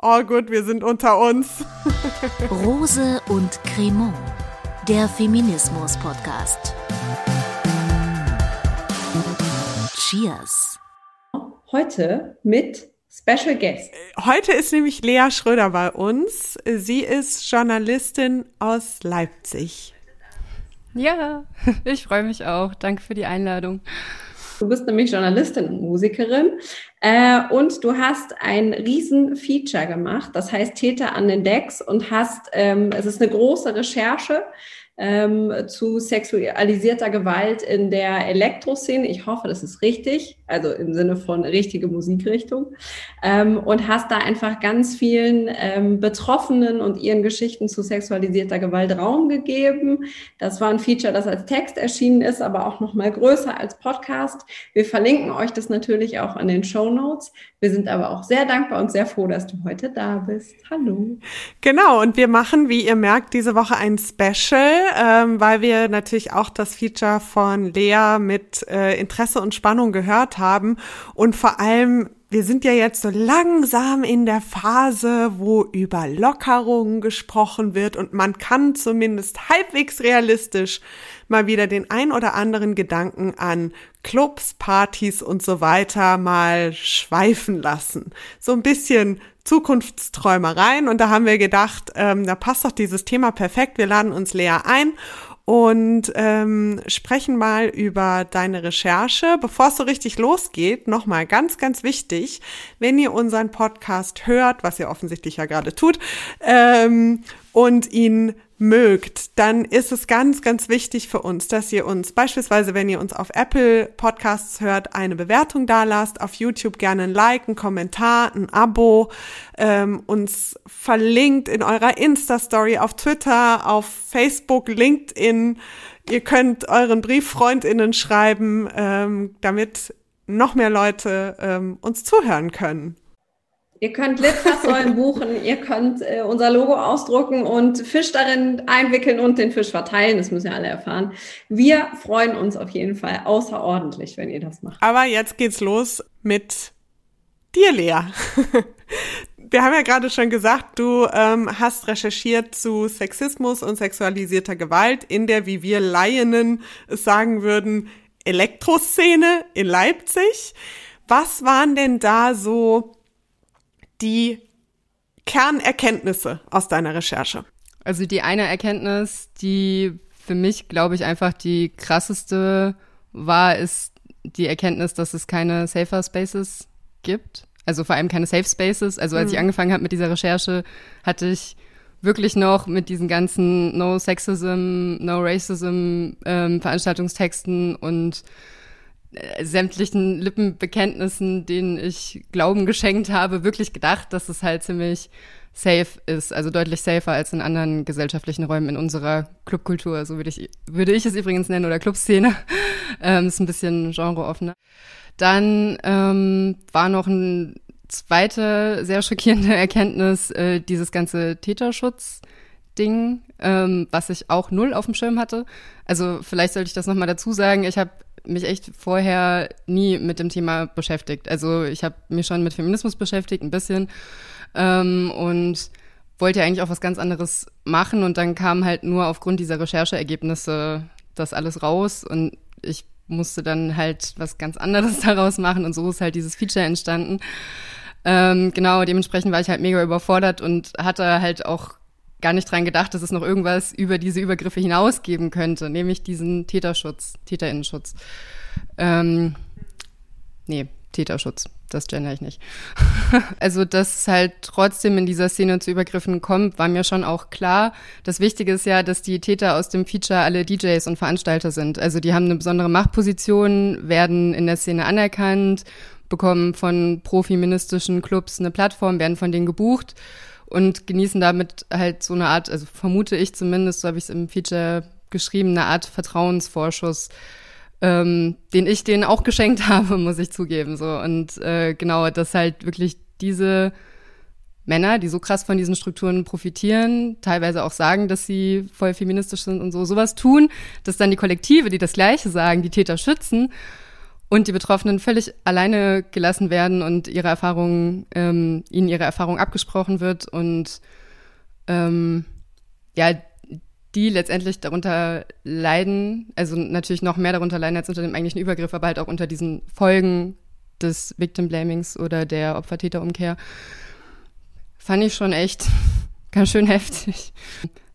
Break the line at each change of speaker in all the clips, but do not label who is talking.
All good, wir sind unter uns.
Rose und Cremant, der Feminismus-Podcast. Cheers.
Heute mit Special Guest.
Heute ist nämlich Lea Schröder bei uns. Sie ist Journalistin aus Leipzig.
Ja, ich freue mich auch. Danke für die Einladung.
Du bist nämlich Journalistin und Musikerin äh, und du hast ein riesen Feature gemacht, das heißt Täter an den Decks und hast, ähm, es ist eine große Recherche ähm, zu sexualisierter Gewalt in der Elektroszene. Ich hoffe, das ist richtig, also im Sinne von richtige Musikrichtung. Ähm, und hast da einfach ganz vielen ähm, Betroffenen und ihren Geschichten zu sexualisierter Gewalt Raum gegeben. Das war ein Feature, das als Text erschienen ist, aber auch noch mal größer als Podcast. Wir verlinken euch das natürlich auch an den Show Notes. Wir sind aber auch sehr dankbar und sehr froh, dass du heute da bist. Hallo.
Genau, und wir machen, wie ihr merkt, diese Woche ein Special ähm, weil wir natürlich auch das Feature von Lea mit äh, Interesse und Spannung gehört haben und vor allem wir sind ja jetzt so langsam in der Phase, wo über Lockerungen gesprochen wird und man kann zumindest halbwegs realistisch mal wieder den ein oder anderen Gedanken an Clubs, Partys und so weiter mal schweifen lassen. So ein bisschen Zukunftsträumereien und da haben wir gedacht, ähm, da passt doch dieses Thema perfekt. Wir laden uns Lea ein und ähm, sprechen mal über deine Recherche. Bevor es so richtig losgeht, nochmal ganz, ganz wichtig, wenn ihr unseren Podcast hört, was ihr offensichtlich ja gerade tut, ähm, und ihn mögt, dann ist es ganz, ganz wichtig für uns, dass ihr uns beispielsweise, wenn ihr uns auf Apple Podcasts hört, eine Bewertung da lasst, auf YouTube gerne ein Like, ein Kommentar, ein Abo, ähm, uns verlinkt in eurer Insta-Story, auf Twitter, auf Facebook, LinkedIn. Ihr könnt euren Brieffreundinnen schreiben, ähm, damit noch mehr Leute ähm, uns zuhören können.
Ihr könnt Litfaßsäulen buchen, ihr könnt äh, unser Logo ausdrucken und Fisch darin einwickeln und den Fisch verteilen. Das müssen ja alle erfahren. Wir freuen uns auf jeden Fall außerordentlich, wenn ihr das macht.
Aber jetzt geht's los mit dir, Lea. Wir haben ja gerade schon gesagt, du ähm, hast recherchiert zu Sexismus und sexualisierter Gewalt in der, wie wir Laienen es sagen würden, Elektroszene in Leipzig. Was waren denn da so die Kernerkenntnisse aus deiner Recherche?
Also die eine Erkenntnis, die für mich, glaube ich, einfach die krasseste war, ist die Erkenntnis, dass es keine Safer Spaces gibt. Also vor allem keine Safe Spaces. Also als mhm. ich angefangen habe mit dieser Recherche, hatte ich wirklich noch mit diesen ganzen No Sexism, No Racism ähm, Veranstaltungstexten und sämtlichen Lippenbekenntnissen, denen ich Glauben geschenkt habe, wirklich gedacht, dass es halt ziemlich safe ist, also deutlich safer als in anderen gesellschaftlichen Räumen in unserer Clubkultur, so würde ich, würde ich es übrigens nennen, oder Clubszene. ähm, ist ein bisschen genreoffener. Dann ähm, war noch ein zweite sehr schockierende Erkenntnis, äh, dieses ganze Täterschutz-Ding, ähm, was ich auch null auf dem Schirm hatte. Also vielleicht sollte ich das nochmal dazu sagen. Ich habe mich echt vorher nie mit dem Thema beschäftigt. Also ich habe mich schon mit Feminismus beschäftigt, ein bisschen. Ähm, und wollte ja eigentlich auch was ganz anderes machen. Und dann kam halt nur aufgrund dieser Rechercheergebnisse das alles raus. Und ich musste dann halt was ganz anderes daraus machen. Und so ist halt dieses Feature entstanden. Ähm, genau, dementsprechend war ich halt mega überfordert und hatte halt auch gar nicht dran gedacht, dass es noch irgendwas über diese Übergriffe hinaus geben könnte, nämlich diesen Täterschutz, Täterinnenschutz. Ähm, nee, Täterschutz, das gender ich nicht. also, dass es halt trotzdem in dieser Szene zu Übergriffen kommt, war mir schon auch klar. Das Wichtige ist ja, dass die Täter aus dem Feature alle DJs und Veranstalter sind. Also, die haben eine besondere Machtposition, werden in der Szene anerkannt, bekommen von profeministischen Clubs eine Plattform, werden von denen gebucht und genießen damit halt so eine Art, also vermute ich zumindest, so habe ich es im Feature geschrieben, eine Art Vertrauensvorschuss, ähm, den ich denen auch geschenkt habe, muss ich zugeben. So und äh, genau, dass halt wirklich diese Männer, die so krass von diesen Strukturen profitieren, teilweise auch sagen, dass sie voll feministisch sind und so, sowas tun, dass dann die Kollektive, die das Gleiche sagen, die Täter schützen und die Betroffenen völlig alleine gelassen werden und ihre Erfahrungen, ähm, ihnen ihre Erfahrung abgesprochen wird und ähm, ja, die letztendlich darunter leiden, also natürlich noch mehr darunter leiden als unter dem eigentlichen Übergriff, aber halt auch unter diesen Folgen des Victim Blamings oder der Opfer-Täter-Umkehr, fand ich schon echt ganz schön heftig.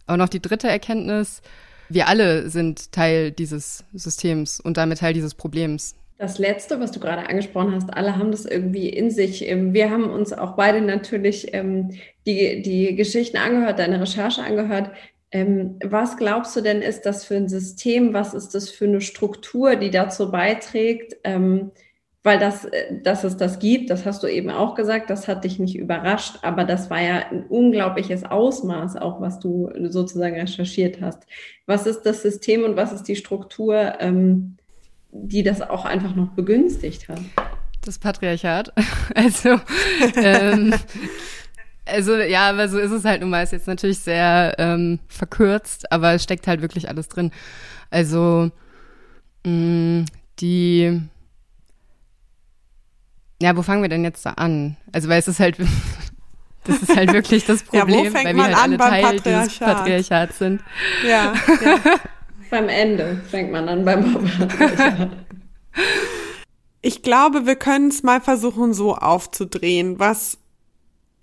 Auch noch die dritte Erkenntnis, wir alle sind Teil dieses Systems und damit Teil dieses Problems.
Das Letzte, was du gerade angesprochen hast, alle haben das irgendwie in sich. Ähm, wir haben uns auch beide natürlich ähm, die, die Geschichten angehört, deine Recherche angehört. Ähm, was glaubst du denn, ist das für ein System? Was ist das für eine Struktur, die dazu beiträgt? Weil das, äh, dass es das gibt, das hast du eben auch gesagt, das hat dich nicht überrascht, aber das war ja ein unglaubliches Ausmaß, auch was du sozusagen recherchiert hast. Was ist das System und was ist die Struktur, die das auch einfach noch begünstigt hat?
Das Patriarchat. Also, ähm, also ja, aber so ist es halt nun mal. Ist jetzt natürlich sehr ähm, verkürzt, aber es steckt halt wirklich alles drin. Also mh, mm, die ja, wo fangen wir denn jetzt da an? Also, weil es ist halt, das ist halt wirklich das Problem, ja, weil wir halt alle Teil dieses Patriarchats sind.
Ja, ja. beim Ende fängt man an beim Patriarchat.
Ich glaube, wir können es mal versuchen, so aufzudrehen. Was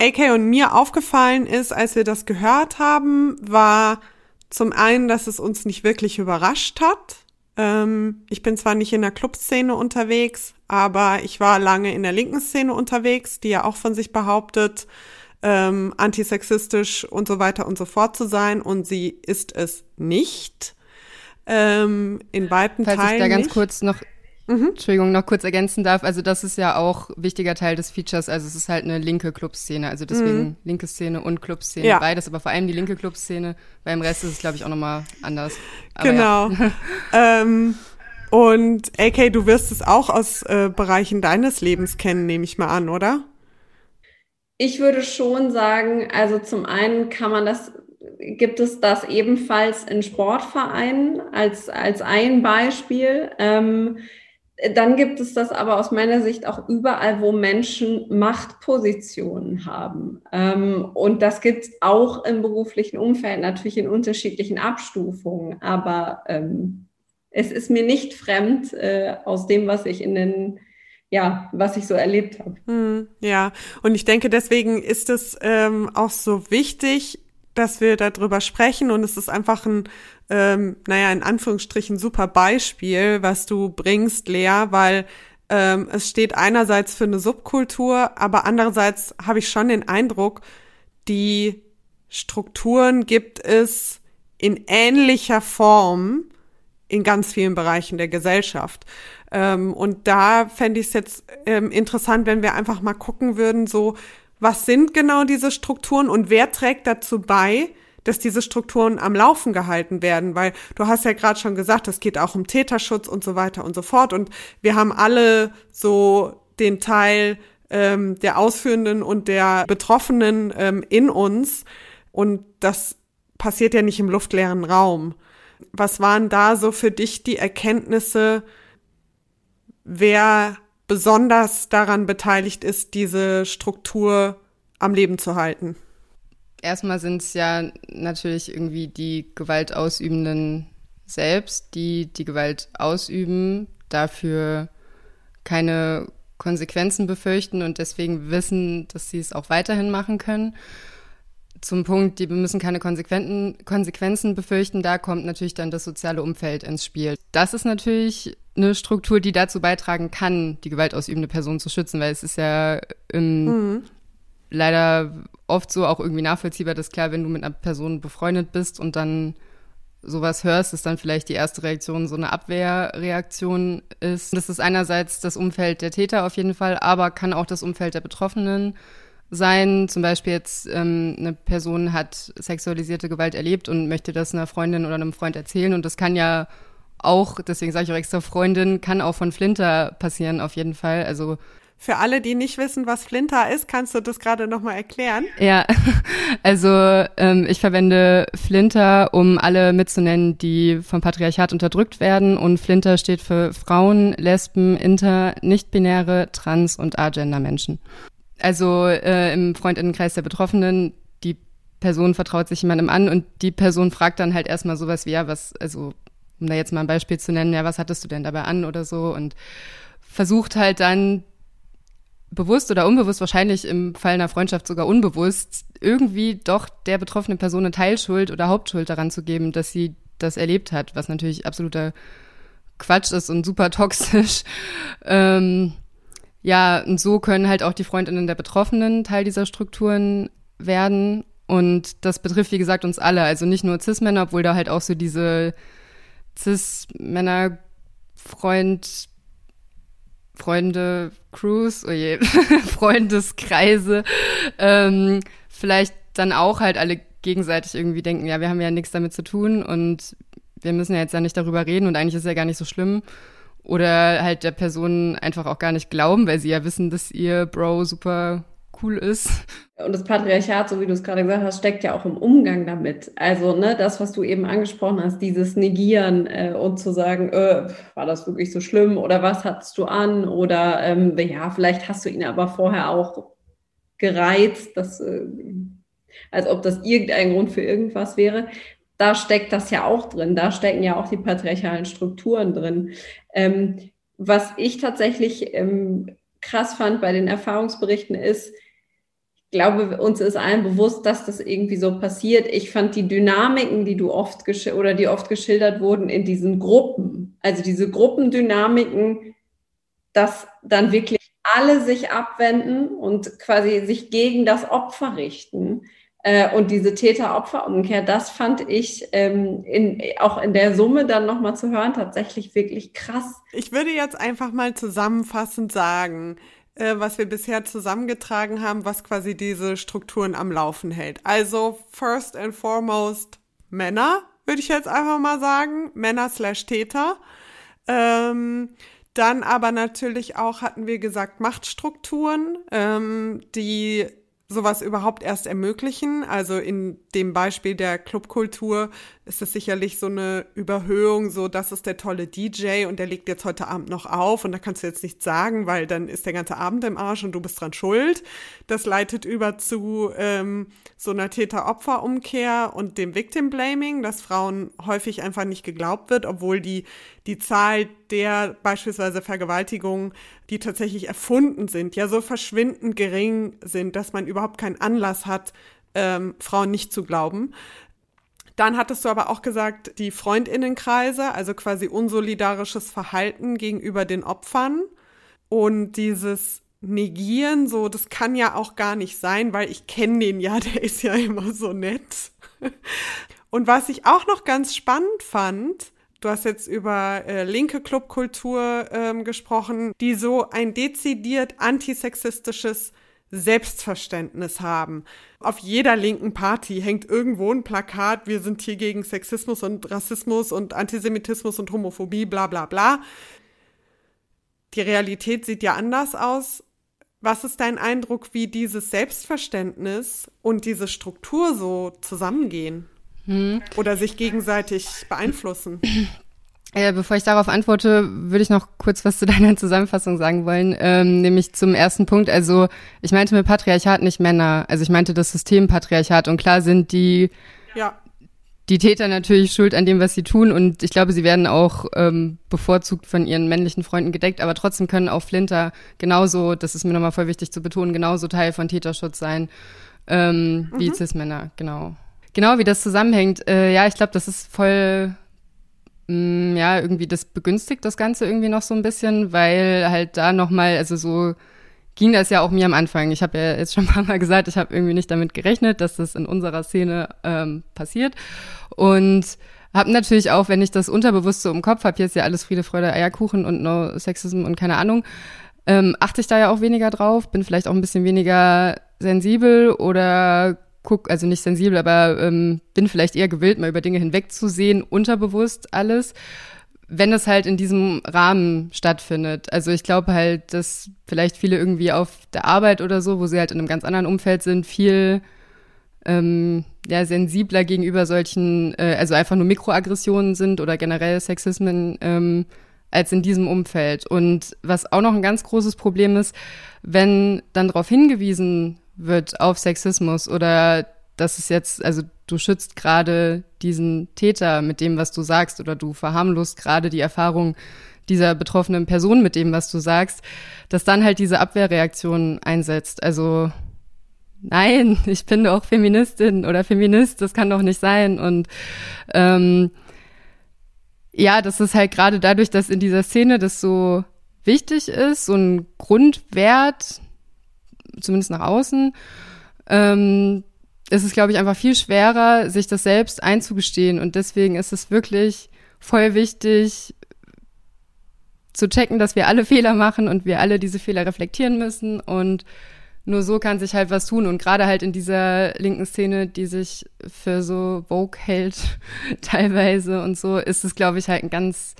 AK und mir aufgefallen ist, als wir das gehört haben, war zum einen, dass es uns nicht wirklich überrascht hat. Ähm, ich bin zwar nicht in der Clubszene unterwegs, aber ich war lange in der linken Szene unterwegs, die ja auch von sich behauptet, ähm, antisexistisch und so weiter und so fort zu sein und sie ist es nicht. Ähm, in weiten
Falls
Teilen.
Falls ich da ganz
nicht.
kurz noch Mhm. Entschuldigung, noch kurz ergänzen darf. Also das ist ja auch wichtiger Teil des Features. Also es ist halt eine linke Clubszene. Also deswegen mhm. linke Szene und Clubszene. Ja. Beides, aber vor allem die linke Clubszene. Beim Rest ist es, glaube ich, auch nochmal anders.
Aber genau. Ja. ähm, und AK, du wirst es auch aus äh, Bereichen deines Lebens kennen, nehme ich mal an, oder?
Ich würde schon sagen, also zum einen kann man das gibt es das ebenfalls in Sportvereinen als, als ein Beispiel. Ähm, dann gibt es das aber aus meiner Sicht auch überall, wo Menschen Machtpositionen haben. Ähm, und das gibt es auch im beruflichen Umfeld, natürlich in unterschiedlichen Abstufungen. Aber ähm, es ist mir nicht fremd äh, aus dem, was ich in den ja, was ich so erlebt habe.
Hm, ja, und ich denke, deswegen ist es ähm, auch so wichtig, dass wir darüber sprechen und es ist einfach ein, ähm, naja, in Anführungsstrichen super Beispiel, was du bringst, Lea, weil ähm, es steht einerseits für eine Subkultur, aber andererseits habe ich schon den Eindruck, die Strukturen gibt es in ähnlicher Form in ganz vielen Bereichen der Gesellschaft. Ähm, und da fände ich es jetzt ähm, interessant, wenn wir einfach mal gucken würden, so was sind genau diese Strukturen und wer trägt dazu bei, dass diese Strukturen am Laufen gehalten werden, weil du hast ja gerade schon gesagt, es geht auch um Täterschutz und so weiter und so fort. Und wir haben alle so den Teil ähm, der Ausführenden und der Betroffenen ähm, in uns. Und das passiert ja nicht im luftleeren Raum. Was waren da so für dich die Erkenntnisse, wer besonders daran beteiligt ist, diese Struktur am Leben zu halten?
Erstmal sind es ja natürlich irgendwie die Gewaltausübenden selbst, die die Gewalt ausüben, dafür keine Konsequenzen befürchten und deswegen wissen, dass sie es auch weiterhin machen können. Zum Punkt, die müssen keine Konsequenzen befürchten, da kommt natürlich dann das soziale Umfeld ins Spiel. Das ist natürlich eine Struktur, die dazu beitragen kann, die gewaltausübende Person zu schützen, weil es ist ja ähm, mhm. leider oft so auch irgendwie nachvollziehbar, dass klar, wenn du mit einer Person befreundet bist und dann sowas hörst, ist dann vielleicht die erste Reaktion so eine Abwehrreaktion ist. Das ist einerseits das Umfeld der Täter auf jeden Fall, aber kann auch das Umfeld der Betroffenen sein. Zum Beispiel jetzt ähm, eine Person hat sexualisierte Gewalt erlebt und möchte das einer Freundin oder einem Freund erzählen und das kann ja auch, deswegen sage ich auch extra Freundin, kann auch von Flinter passieren auf jeden Fall. Also
Für alle, die nicht wissen, was Flinter ist, kannst du das gerade nochmal erklären?
Ja, also ähm, ich verwende Flinter, um alle mitzunennen, die vom Patriarchat unterdrückt werden. Und Flinter steht für Frauen, Lesben, Inter, Nicht-Binäre, Trans- und Agender-Menschen. Also äh, im Freundinnenkreis der Betroffenen, die Person vertraut sich jemandem an und die Person fragt dann halt erstmal sowas wie, ja, was, also um da jetzt mal ein Beispiel zu nennen, ja, was hattest du denn dabei an oder so und versucht halt dann bewusst oder unbewusst, wahrscheinlich im Fall einer Freundschaft sogar unbewusst, irgendwie doch der betroffenen Person eine Teilschuld oder Hauptschuld daran zu geben, dass sie das erlebt hat, was natürlich absoluter Quatsch ist und super toxisch. Ähm, ja, und so können halt auch die Freundinnen der Betroffenen Teil dieser Strukturen werden. Und das betrifft, wie gesagt, uns alle. Also nicht nur Cis-Männer, obwohl da halt auch so diese Cis-Männer-Freund, Freunde, Crews, oh je, Freundeskreise, ähm, vielleicht dann auch halt alle gegenseitig irgendwie denken, ja, wir haben ja nichts damit zu tun und wir müssen ja jetzt ja nicht darüber reden und eigentlich ist ja gar nicht so schlimm. Oder halt der Person einfach auch gar nicht glauben, weil sie ja wissen, dass ihr Bro super cool ist.
Und das Patriarchat, so wie du es gerade gesagt hast, steckt ja auch im Umgang damit. Also, ne, das, was du eben angesprochen hast, dieses Negieren äh, und zu sagen, äh, war das wirklich so schlimm oder was hattest du an? Oder ähm, ja, vielleicht hast du ihn aber vorher auch gereizt, dass, äh, als ob das irgendein Grund für irgendwas wäre. Da steckt das ja auch drin. Da stecken ja auch die patriarchalen Strukturen drin. Ähm, was ich tatsächlich ähm, krass fand bei den Erfahrungsberichten ist, glaube, uns ist allen bewusst, dass das irgendwie so passiert. Ich fand die Dynamiken, die du oft oder die oft geschildert wurden in diesen Gruppen, also diese Gruppendynamiken, dass dann wirklich alle sich abwenden und quasi sich gegen das Opfer richten. Äh, und diese Täter-Opfer-Umkehr, das fand ich ähm, in, auch in der Summe dann nochmal zu hören, tatsächlich wirklich krass.
Ich würde jetzt einfach mal zusammenfassend sagen, äh, was wir bisher zusammengetragen haben, was quasi diese Strukturen am Laufen hält. Also first and foremost Männer, würde ich jetzt einfach mal sagen, Männer slash Täter. Ähm, dann aber natürlich auch, hatten wir gesagt, Machtstrukturen, ähm, die sowas überhaupt erst ermöglichen. Also in dem Beispiel der Clubkultur ist es sicherlich so eine Überhöhung, so das ist der tolle DJ und der legt jetzt heute Abend noch auf und da kannst du jetzt nichts sagen, weil dann ist der ganze Abend im Arsch und du bist dran schuld. Das leitet über zu ähm, so einer Täter-Opfer-Umkehr und dem Victim-Blaming, dass Frauen häufig einfach nicht geglaubt wird, obwohl die die Zahl der beispielsweise Vergewaltigungen, die tatsächlich erfunden sind, ja so verschwindend gering sind, dass man überhaupt keinen Anlass hat, ähm, Frauen nicht zu glauben. Dann hattest du aber auch gesagt, die Freundinnenkreise, also quasi unsolidarisches Verhalten gegenüber den Opfern und dieses Negieren, so, das kann ja auch gar nicht sein, weil ich kenne den ja, der ist ja immer so nett. Und was ich auch noch ganz spannend fand, du hast jetzt über äh, linke Clubkultur ähm, gesprochen, die so ein dezidiert antisexistisches Selbstverständnis haben. Auf jeder linken Party hängt irgendwo ein Plakat, wir sind hier gegen Sexismus und Rassismus und Antisemitismus und Homophobie, bla bla bla. Die Realität sieht ja anders aus. Was ist dein Eindruck, wie dieses Selbstverständnis und diese Struktur so zusammengehen? Hm. Oder sich gegenseitig beeinflussen?
Äh, bevor ich darauf antworte, würde ich noch kurz was zu deiner Zusammenfassung sagen wollen, ähm, nämlich zum ersten Punkt. Also ich meinte mit Patriarchat nicht Männer, also ich meinte das System Patriarchat und klar sind die ja. die Täter natürlich schuld an dem, was sie tun und ich glaube, sie werden auch ähm, bevorzugt von ihren männlichen Freunden gedeckt, aber trotzdem können auch Flinter genauso, das ist mir nochmal voll wichtig zu betonen, genauso Teil von Täterschutz sein ähm, mhm. wie Cis-Männer, genau. Genau, wie das zusammenhängt. Äh, ja, ich glaube, das ist voll ja, irgendwie das begünstigt das Ganze irgendwie noch so ein bisschen, weil halt da nochmal, also so ging das ja auch mir am Anfang. Ich habe ja jetzt schon ein paar Mal gesagt, ich habe irgendwie nicht damit gerechnet, dass das in unserer Szene ähm, passiert. Und habe natürlich auch, wenn ich das Unterbewusste im Kopf habe, jetzt ja alles Friede, Freude, Eierkuchen und No Sexism und keine Ahnung, ähm, achte ich da ja auch weniger drauf, bin vielleicht auch ein bisschen weniger sensibel oder guck, also nicht sensibel, aber ähm, bin vielleicht eher gewillt, mal über Dinge hinwegzusehen, unterbewusst alles. wenn es halt in diesem Rahmen stattfindet. Also ich glaube halt, dass vielleicht viele irgendwie auf der Arbeit oder so, wo sie halt in einem ganz anderen Umfeld sind, viel ähm, ja, sensibler gegenüber solchen, äh, also einfach nur Mikroaggressionen sind oder generell Sexismen ähm, als in diesem Umfeld. Und was auch noch ein ganz großes Problem ist, wenn dann darauf hingewiesen wird auf Sexismus oder dass es jetzt, also du schützt gerade diesen Täter mit dem, was du sagst, oder du verharmlost gerade die Erfahrung dieser betroffenen Person mit dem, was du sagst, dass dann halt diese Abwehrreaktion einsetzt. Also nein, ich bin doch Feministin oder Feminist, das kann doch nicht sein. Und ähm, ja, das ist halt gerade dadurch, dass in dieser Szene das so wichtig ist, so ein Grundwert, zumindest nach außen, ähm, ist es, glaube ich, einfach viel schwerer, sich das selbst einzugestehen. Und deswegen ist es wirklich voll wichtig, zu checken, dass wir alle Fehler machen und wir alle diese Fehler reflektieren müssen. Und nur so kann sich halt was tun. Und gerade halt in dieser linken Szene, die sich für so Vogue hält, teilweise und so, ist es, glaube ich, halt ein ganz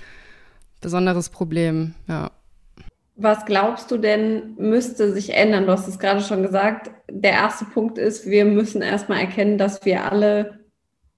besonderes Problem, ja.
Was glaubst du denn, müsste sich ändern? Du hast es gerade schon gesagt. Der erste Punkt ist, wir müssen erstmal erkennen, dass wir alle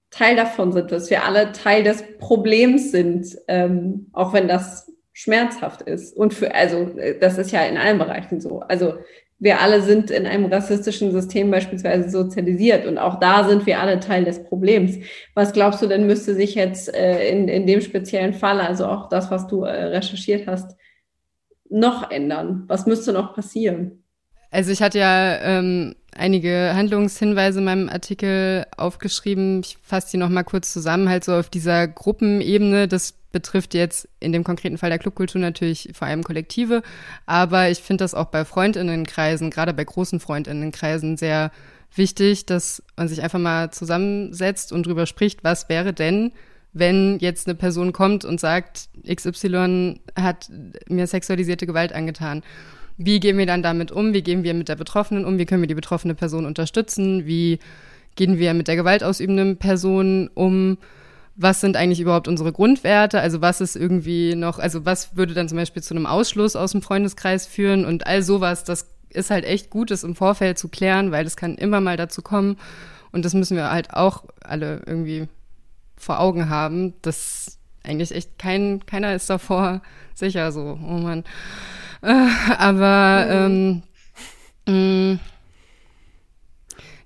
Teil davon sind, dass wir alle Teil des Problems sind, ähm, auch wenn das schmerzhaft ist. Und für, also, das ist ja in allen Bereichen so. Also, wir alle sind in einem rassistischen System beispielsweise sozialisiert und auch da sind wir alle Teil des Problems. Was glaubst du denn, müsste sich jetzt äh, in, in dem speziellen Fall, also auch das, was du äh, recherchiert hast, noch ändern? Was müsste noch passieren?
Also ich hatte ja ähm, einige Handlungshinweise in meinem Artikel aufgeschrieben. Ich fasse die noch mal kurz zusammen, halt so auf dieser Gruppenebene. Das betrifft jetzt in dem konkreten Fall der Clubkultur natürlich vor allem Kollektive, aber ich finde das auch bei Freundinnenkreisen, gerade bei großen Freundinnenkreisen sehr wichtig, dass man sich einfach mal zusammensetzt und drüber spricht, was wäre denn, wenn jetzt eine Person kommt und sagt, XY hat mir sexualisierte Gewalt angetan. Wie gehen wir dann damit um? Wie gehen wir mit der Betroffenen um? Wie können wir die betroffene Person unterstützen? Wie gehen wir mit der gewaltausübenden Person um? Was sind eigentlich überhaupt unsere Grundwerte? Also was ist irgendwie noch, also was würde dann zum Beispiel zu einem Ausschluss aus dem Freundeskreis führen und all sowas, das ist halt echt gut, das im Vorfeld zu klären, weil es kann immer mal dazu kommen. Und das müssen wir halt auch alle irgendwie vor Augen haben, dass eigentlich echt kein, keiner ist davor sicher so, oh Mann. Äh, aber mhm. ähm, mh,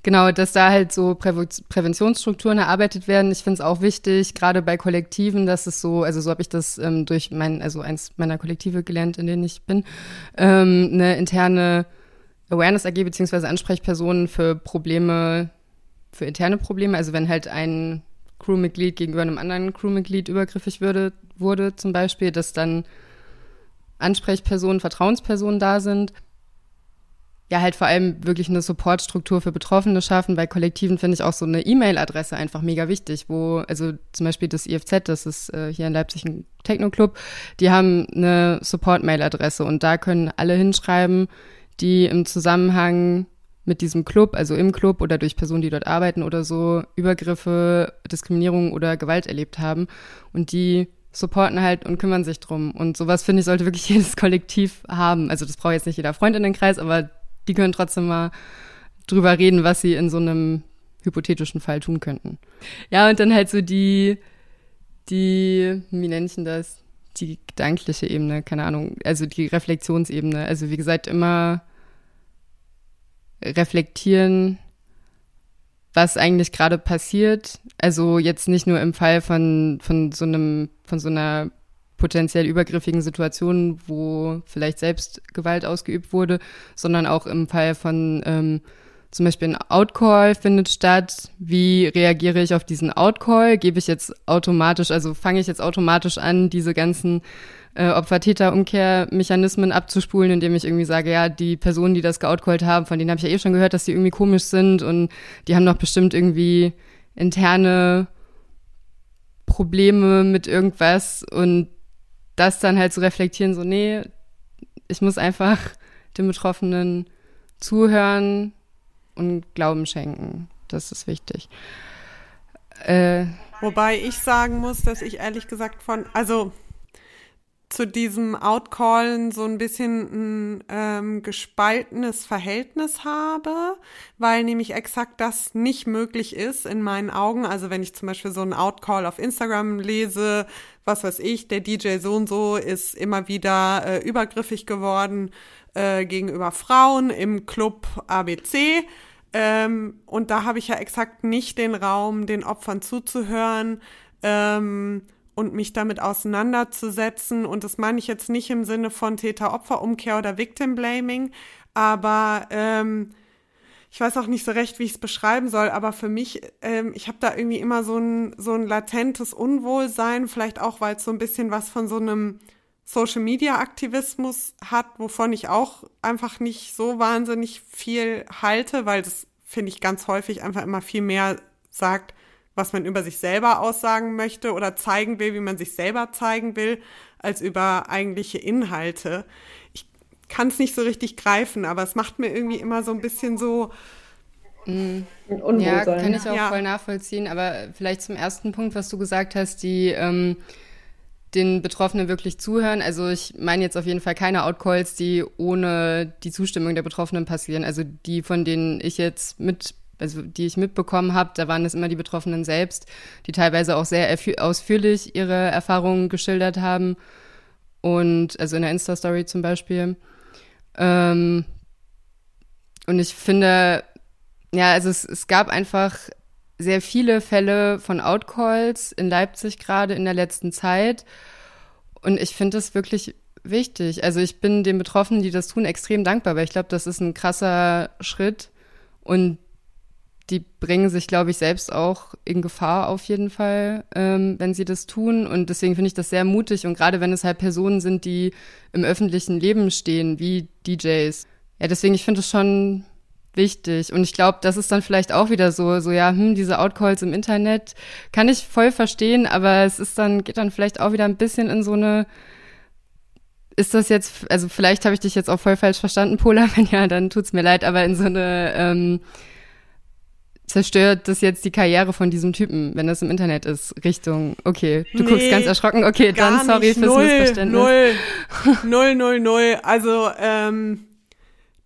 genau, dass da halt so Prä Präventionsstrukturen erarbeitet werden. Ich finde es auch wichtig, gerade bei Kollektiven, dass es so, also so habe ich das ähm, durch mein, also eins meiner Kollektive gelernt, in denen ich bin, ähm, eine interne Awareness AG beziehungsweise Ansprechpersonen für Probleme, für interne Probleme. Also wenn halt ein Crewmitglied gegenüber einem anderen Crewmitglied übergriffig würde, wurde, zum Beispiel, dass dann Ansprechpersonen, Vertrauenspersonen da sind. Ja, halt vor allem wirklich eine Supportstruktur für Betroffene schaffen. Bei Kollektiven finde ich auch so eine E-Mail-Adresse einfach mega wichtig, wo, also zum Beispiel das IFZ, das ist äh, hier in Leipzig ein Techno-Club, die haben eine Support-Mail-Adresse und da können alle hinschreiben, die im Zusammenhang mit diesem Club, also im Club oder durch Personen, die dort arbeiten oder so, Übergriffe, Diskriminierung oder Gewalt erlebt haben. Und die supporten halt und kümmern sich drum. Und sowas, finde ich, sollte wirklich jedes Kollektiv haben. Also das braucht jetzt nicht jeder Freund in den Kreis, aber die können trotzdem mal drüber reden, was sie in so einem hypothetischen Fall tun könnten. Ja, und dann halt so die, die, wie nenne ich denn das? Die gedankliche Ebene, keine Ahnung, also die Reflexionsebene. Also wie gesagt, immer reflektieren, was eigentlich gerade passiert. Also jetzt nicht nur im Fall von, von so einem, von so einer potenziell übergriffigen Situation, wo vielleicht selbst Gewalt ausgeübt wurde, sondern auch im Fall von ähm, zum Beispiel ein Outcall findet statt. Wie reagiere ich auf diesen Outcall? Gebe ich jetzt automatisch, also fange ich jetzt automatisch an, diese ganzen äh, Opfer-Täter-Umkehrmechanismen abzuspulen, indem ich irgendwie sage, ja, die Personen, die das geoutcallt haben, von denen habe ich ja eh schon gehört, dass die irgendwie komisch sind und die haben doch bestimmt irgendwie interne Probleme mit irgendwas und das dann halt zu so reflektieren, so, nee, ich muss einfach den Betroffenen zuhören und Glauben schenken. Das ist wichtig.
Äh, Wobei ich sagen muss, dass ich ehrlich gesagt von, also zu diesem Outcallen so ein bisschen ein ähm, gespaltenes Verhältnis habe, weil nämlich exakt das nicht möglich ist in meinen Augen. Also wenn ich zum Beispiel so einen Outcall auf Instagram lese, was weiß ich, der DJ so und so ist immer wieder äh, übergriffig geworden äh, gegenüber Frauen im Club ABC. Ähm, und da habe ich ja exakt nicht den Raum, den Opfern zuzuhören. Ähm, und mich damit auseinanderzusetzen. Und das meine ich jetzt nicht im Sinne von Täter-Opfer-Umkehr oder Victim-Blaming, aber ähm, ich weiß auch nicht so recht, wie ich es beschreiben soll, aber für mich, ähm, ich habe da irgendwie immer so ein, so ein latentes Unwohlsein, vielleicht auch, weil es so ein bisschen was von so einem Social-Media-Aktivismus hat, wovon ich auch einfach nicht so wahnsinnig viel halte, weil das finde ich ganz häufig einfach immer viel mehr sagt, was man über sich selber aussagen möchte oder zeigen will, wie man sich selber zeigen will, als über eigentliche Inhalte. Ich kann es nicht so richtig greifen, aber es macht mir irgendwie immer so ein bisschen so.
Mm. Ja, kann ich auch ja. voll nachvollziehen. Aber vielleicht zum ersten Punkt, was du gesagt hast, die ähm, den Betroffenen wirklich zuhören. Also ich meine jetzt auf jeden Fall keine Outcalls, die ohne die Zustimmung der Betroffenen passieren. Also die, von denen ich jetzt mit also die ich mitbekommen habe, da waren es immer die Betroffenen selbst, die teilweise auch sehr ausführlich ihre Erfahrungen geschildert haben. Und also in der Insta-Story zum Beispiel. Ähm, und ich finde, ja, also es, es gab einfach sehr viele Fälle von Outcalls in Leipzig gerade in der letzten Zeit. Und ich finde das wirklich wichtig. Also ich bin den Betroffenen, die das tun, extrem dankbar, weil ich glaube, das ist ein krasser Schritt. Und die bringen sich, glaube ich, selbst auch in Gefahr auf jeden Fall, ähm, wenn sie das tun. Und deswegen finde ich das sehr mutig. Und gerade wenn es halt Personen sind, die im öffentlichen Leben stehen, wie DJs. Ja, deswegen, ich finde es schon wichtig. Und ich glaube, das ist dann vielleicht auch wieder so, so ja, hm, diese Outcalls im Internet kann ich voll verstehen, aber es ist dann, geht dann vielleicht auch wieder ein bisschen in so eine ist das jetzt, also vielleicht habe ich dich jetzt auch voll falsch verstanden, Pola, wenn ja, dann tut's mir leid, aber in so eine ähm, zerstört das jetzt die Karriere von diesem Typen, wenn das im Internet ist, Richtung, okay, du nee, guckst ganz erschrocken, okay, dann sorry nicht. fürs null, Missverständnis.
Null, null, null, null. Also, ähm,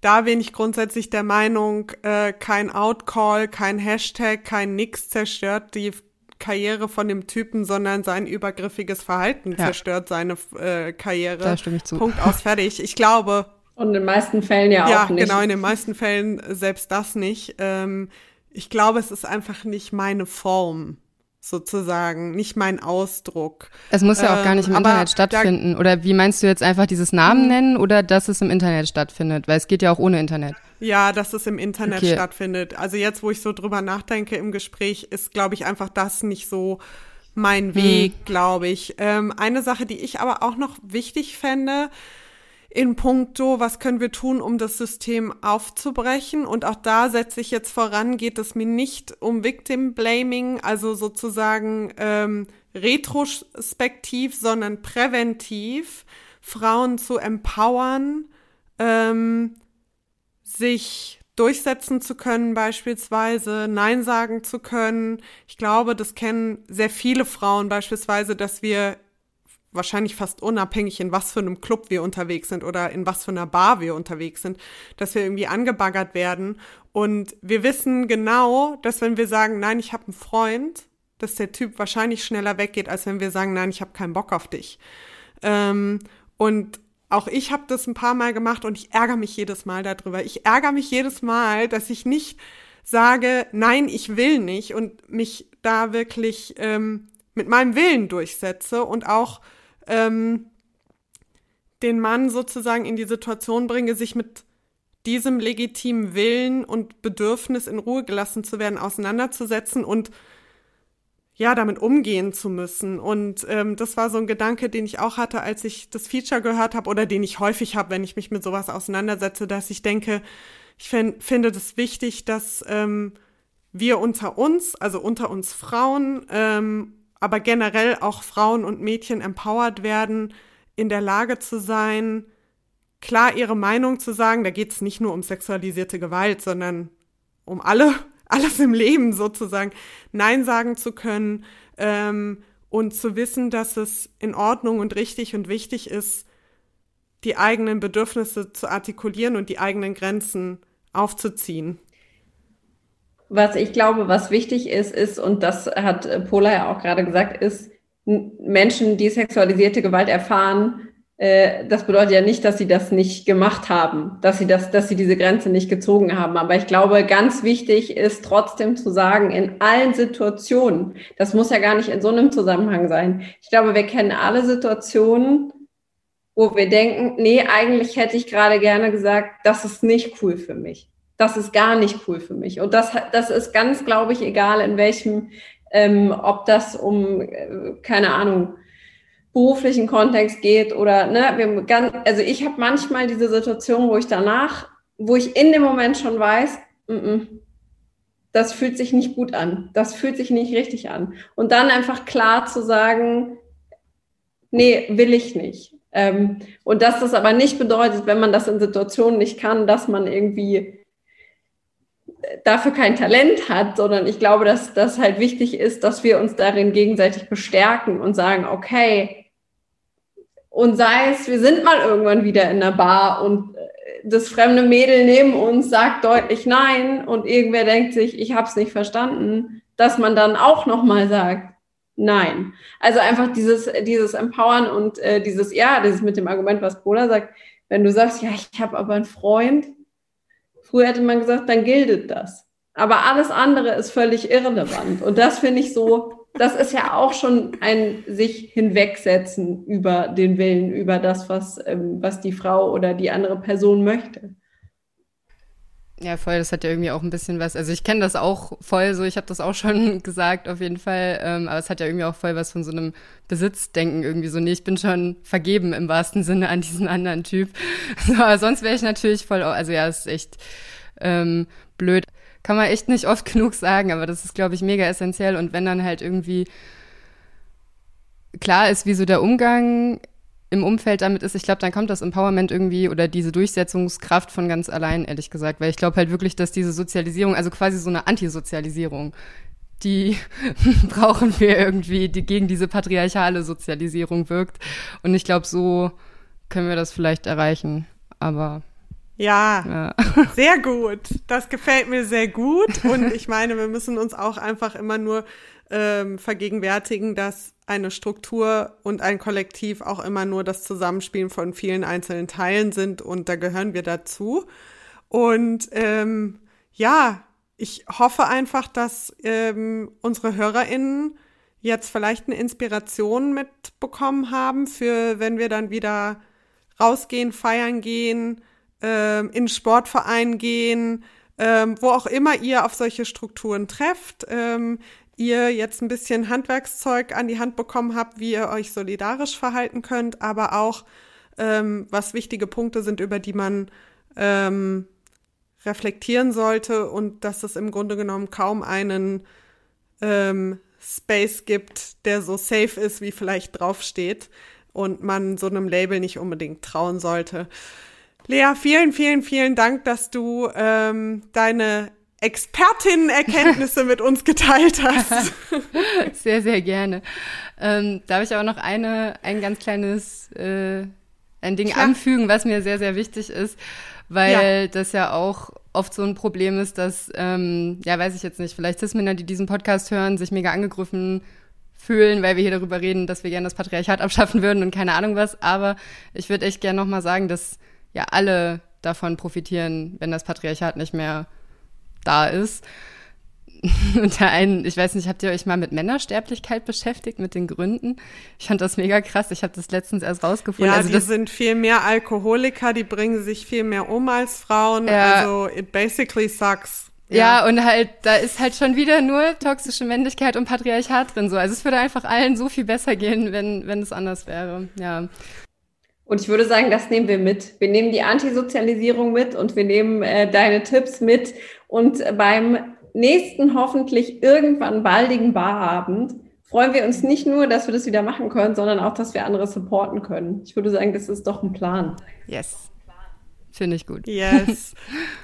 da bin ich grundsätzlich der Meinung, äh, kein Outcall, kein Hashtag, kein Nix zerstört die Karriere von dem Typen, sondern sein übergriffiges Verhalten ja. zerstört seine äh, Karriere.
Da stimme ich zu.
Punkt aus, fertig. Ich glaube.
Und in den meisten Fällen ja, ja auch nicht.
Ja, genau, in den meisten Fällen selbst das nicht. Ähm, ich glaube, es ist einfach nicht meine Form sozusagen, nicht mein Ausdruck.
Es muss ja auch gar nicht im ähm, Internet stattfinden. Oder wie meinst du jetzt einfach dieses Namen nennen oder dass es im Internet stattfindet? Weil es geht ja auch ohne Internet.
Ja, dass es im Internet okay. stattfindet. Also jetzt, wo ich so drüber nachdenke im Gespräch, ist, glaube ich, einfach das nicht so mein hm. Weg, hm. glaube ich. Ähm, eine Sache, die ich aber auch noch wichtig fände, in puncto, was können wir tun, um das System aufzubrechen. Und auch da setze ich jetzt voran, geht es mir nicht um Victim Blaming, also sozusagen ähm, retrospektiv, sondern präventiv, Frauen zu empowern, ähm, sich durchsetzen zu können, beispielsweise Nein sagen zu können. Ich glaube, das kennen sehr viele Frauen beispielsweise, dass wir wahrscheinlich fast unabhängig, in was für einem Club wir unterwegs sind oder in was für einer Bar wir unterwegs sind, dass wir irgendwie angebaggert werden. Und wir wissen genau, dass wenn wir sagen, nein, ich habe einen Freund, dass der Typ wahrscheinlich schneller weggeht, als wenn wir sagen, nein, ich habe keinen Bock auf dich. Ähm, und auch ich habe das ein paar Mal gemacht und ich ärgere mich jedes Mal darüber. Ich ärgere mich jedes Mal, dass ich nicht sage, nein, ich will nicht und mich da wirklich ähm, mit meinem Willen durchsetze und auch ähm, den Mann sozusagen in die Situation bringe, sich mit diesem legitimen Willen und Bedürfnis in Ruhe gelassen zu werden, auseinanderzusetzen und ja, damit umgehen zu müssen. Und ähm, das war so ein Gedanke, den ich auch hatte, als ich das Feature gehört habe oder den ich häufig habe, wenn ich mich mit sowas auseinandersetze, dass ich denke, ich finde das wichtig, dass ähm, wir unter uns, also unter uns Frauen, ähm, aber generell auch Frauen und Mädchen empowered werden, in der Lage zu sein, klar ihre Meinung zu sagen. Da geht es nicht nur um sexualisierte Gewalt, sondern um alle, alles im Leben sozusagen, Nein sagen zu können ähm, und zu wissen, dass es in Ordnung und richtig und wichtig ist, die eigenen Bedürfnisse zu artikulieren und die eigenen Grenzen aufzuziehen.
Was ich glaube, was wichtig ist, ist, und das hat Pola ja auch gerade gesagt, ist, Menschen, die sexualisierte Gewalt erfahren, äh, das bedeutet ja nicht, dass sie das nicht gemacht haben, dass sie das, dass sie diese Grenze nicht gezogen haben. Aber ich glaube, ganz wichtig ist trotzdem zu sagen, in allen Situationen, das muss ja gar nicht in so einem Zusammenhang sein. Ich glaube, wir kennen alle Situationen, wo wir denken, nee, eigentlich hätte ich gerade gerne gesagt, das ist nicht cool für mich. Das ist gar nicht cool für mich. Und das, das ist ganz, glaube ich, egal in welchem, ähm, ob das um, äh, keine Ahnung, beruflichen Kontext geht oder ne, wir ganz, also ich habe manchmal diese Situation, wo ich danach, wo ich in dem Moment schon weiß, mm -mm, das fühlt sich nicht gut an, das fühlt sich nicht richtig an. Und dann einfach klar zu sagen, nee, will ich nicht. Ähm, und dass das aber nicht bedeutet, wenn man das in Situationen nicht kann, dass man irgendwie dafür kein Talent hat, sondern ich glaube, dass das halt wichtig ist, dass wir uns darin gegenseitig bestärken und sagen, okay, und sei es, wir sind mal irgendwann wieder in der Bar und äh, das fremde Mädel neben uns sagt deutlich Nein und irgendwer denkt sich, ich habe es nicht verstanden, dass man dann auch nochmal sagt Nein. Also einfach dieses, dieses Empowern und äh, dieses, ja, dieses mit dem Argument, was Pola sagt, wenn du sagst, ja, ich habe aber einen Freund, früher hätte man gesagt, dann gilt das. Aber alles andere ist völlig irrelevant. Und das finde ich so, das ist ja auch schon ein sich hinwegsetzen über den Willen, über das, was, ähm, was die Frau oder die andere Person möchte.
Ja, voll, das hat ja irgendwie auch ein bisschen was. Also ich kenne das auch voll so, ich habe das auch schon gesagt, auf jeden Fall. Ähm, aber es hat ja irgendwie auch voll was von so einem Besitzdenken irgendwie so. Nee, ich bin schon vergeben im wahrsten Sinne an diesen anderen Typ. So, aber sonst wäre ich natürlich voll, also ja, ist echt ähm, blöd kann man echt nicht oft genug sagen, aber das ist, glaube ich, mega essentiell. Und wenn dann halt irgendwie klar ist, wie so der Umgang im Umfeld damit ist, ich glaube, dann kommt das Empowerment irgendwie oder diese Durchsetzungskraft von ganz allein, ehrlich gesagt. Weil ich glaube halt wirklich, dass diese Sozialisierung, also quasi so eine Antisozialisierung, die brauchen wir irgendwie, die gegen diese patriarchale Sozialisierung wirkt. Und ich glaube, so können wir das vielleicht erreichen. Aber
ja, ja, sehr gut. Das gefällt mir sehr gut. Und ich meine, wir müssen uns auch einfach immer nur ähm, vergegenwärtigen, dass eine Struktur und ein Kollektiv auch immer nur das Zusammenspielen von vielen einzelnen Teilen sind. Und da gehören wir dazu. Und ähm, ja, ich hoffe einfach, dass ähm, unsere HörerInnen jetzt vielleicht eine Inspiration mitbekommen haben für, wenn wir dann wieder rausgehen, feiern gehen, ähm, in Sportverein gehen, ähm, wo auch immer ihr auf solche Strukturen trefft, ähm, ihr jetzt ein bisschen Handwerkszeug an die Hand bekommen habt, wie ihr euch solidarisch verhalten könnt, aber auch ähm, was wichtige Punkte sind, über die man ähm, reflektieren sollte und dass es im Grunde genommen kaum einen ähm, Space gibt, der so safe ist, wie vielleicht draufsteht und man so einem Label nicht unbedingt trauen sollte. Lea, vielen, vielen, vielen Dank, dass du ähm, deine Expertinnen-Erkenntnisse mit uns geteilt hast.
sehr, sehr gerne. Ähm, darf ich aber noch eine, ein ganz kleines äh, ein Ding Klar. anfügen, was mir sehr, sehr wichtig ist, weil ja. das ja auch oft so ein Problem ist, dass, ähm, ja, weiß ich jetzt nicht, vielleicht Cis-Männer, die diesen Podcast hören, sich mega angegriffen fühlen, weil wir hier darüber reden, dass wir gerne das Patriarchat abschaffen würden und keine Ahnung was. Aber ich würde echt gerne nochmal sagen, dass ja alle davon profitieren, wenn das Patriarchat nicht mehr da ist. Und der einen, ich weiß nicht, habt ihr euch mal mit Männersterblichkeit beschäftigt, mit den Gründen? Ich fand das mega krass. Ich habe das letztens erst rausgefunden.
Ja,
also
die sind viel mehr Alkoholiker, die bringen sich viel mehr um als Frauen. Ja. Also it basically sucks.
Ja. ja, und halt, da ist halt schon wieder nur toxische Männlichkeit und Patriarchat drin so. Also es würde einfach allen so viel besser gehen, wenn, wenn es anders wäre. Ja.
Und ich würde sagen, das nehmen wir mit. Wir nehmen die Antisozialisierung mit und wir nehmen äh, deine Tipps mit. Und beim nächsten hoffentlich irgendwann baldigen Barabend freuen wir uns nicht nur, dass wir das wieder machen können, sondern auch, dass wir andere supporten können. Ich würde sagen, das ist doch ein Plan.
Yes. Finde ich gut.
Yes.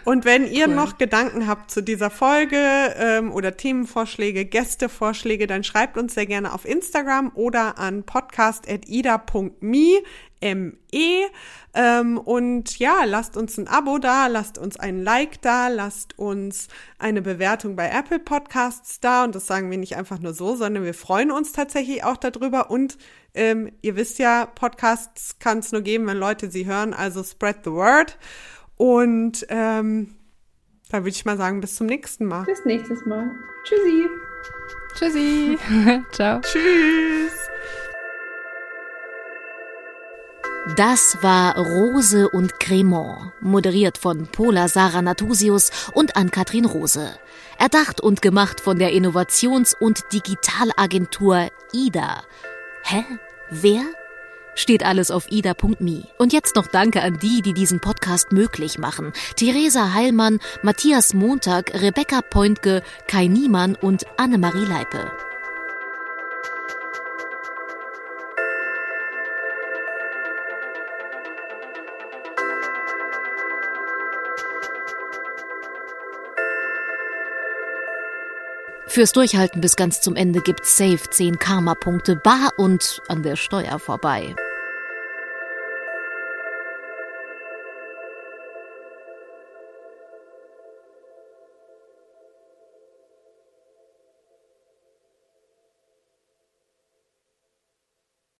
Und wenn ihr cool. noch Gedanken habt zu dieser Folge ähm, oder Themenvorschläge, Gästevorschläge, dann schreibt uns sehr gerne auf Instagram oder an podcast.ida.me. ME. Ähm, und ja, lasst uns ein Abo da, lasst uns ein Like da, lasst uns eine Bewertung bei Apple Podcasts da. Und das sagen wir nicht einfach nur so, sondern wir freuen uns tatsächlich auch darüber. Und ähm, ihr wisst ja, Podcasts kann es nur geben, wenn Leute sie hören. Also spread the word. Und ähm, da würde ich mal sagen, bis zum nächsten Mal.
Bis nächstes Mal. Tschüssi.
Tschüssi. Ciao.
Tschüss.
Das war Rose und Cremant, moderiert von Pola Sarah Natusius und Ann-Kathrin Rose. Erdacht und gemacht von der Innovations- und Digitalagentur IDA. Hä? Wer? Steht alles auf ida.me. Und jetzt noch Danke an die, die diesen Podcast möglich machen. Theresa Heilmann, Matthias Montag, Rebecca Pointke, Kai Niemann und Annemarie Leipe. Fürs Durchhalten bis ganz zum Ende gibt's safe 10 Karma-Punkte bar und an der Steuer vorbei.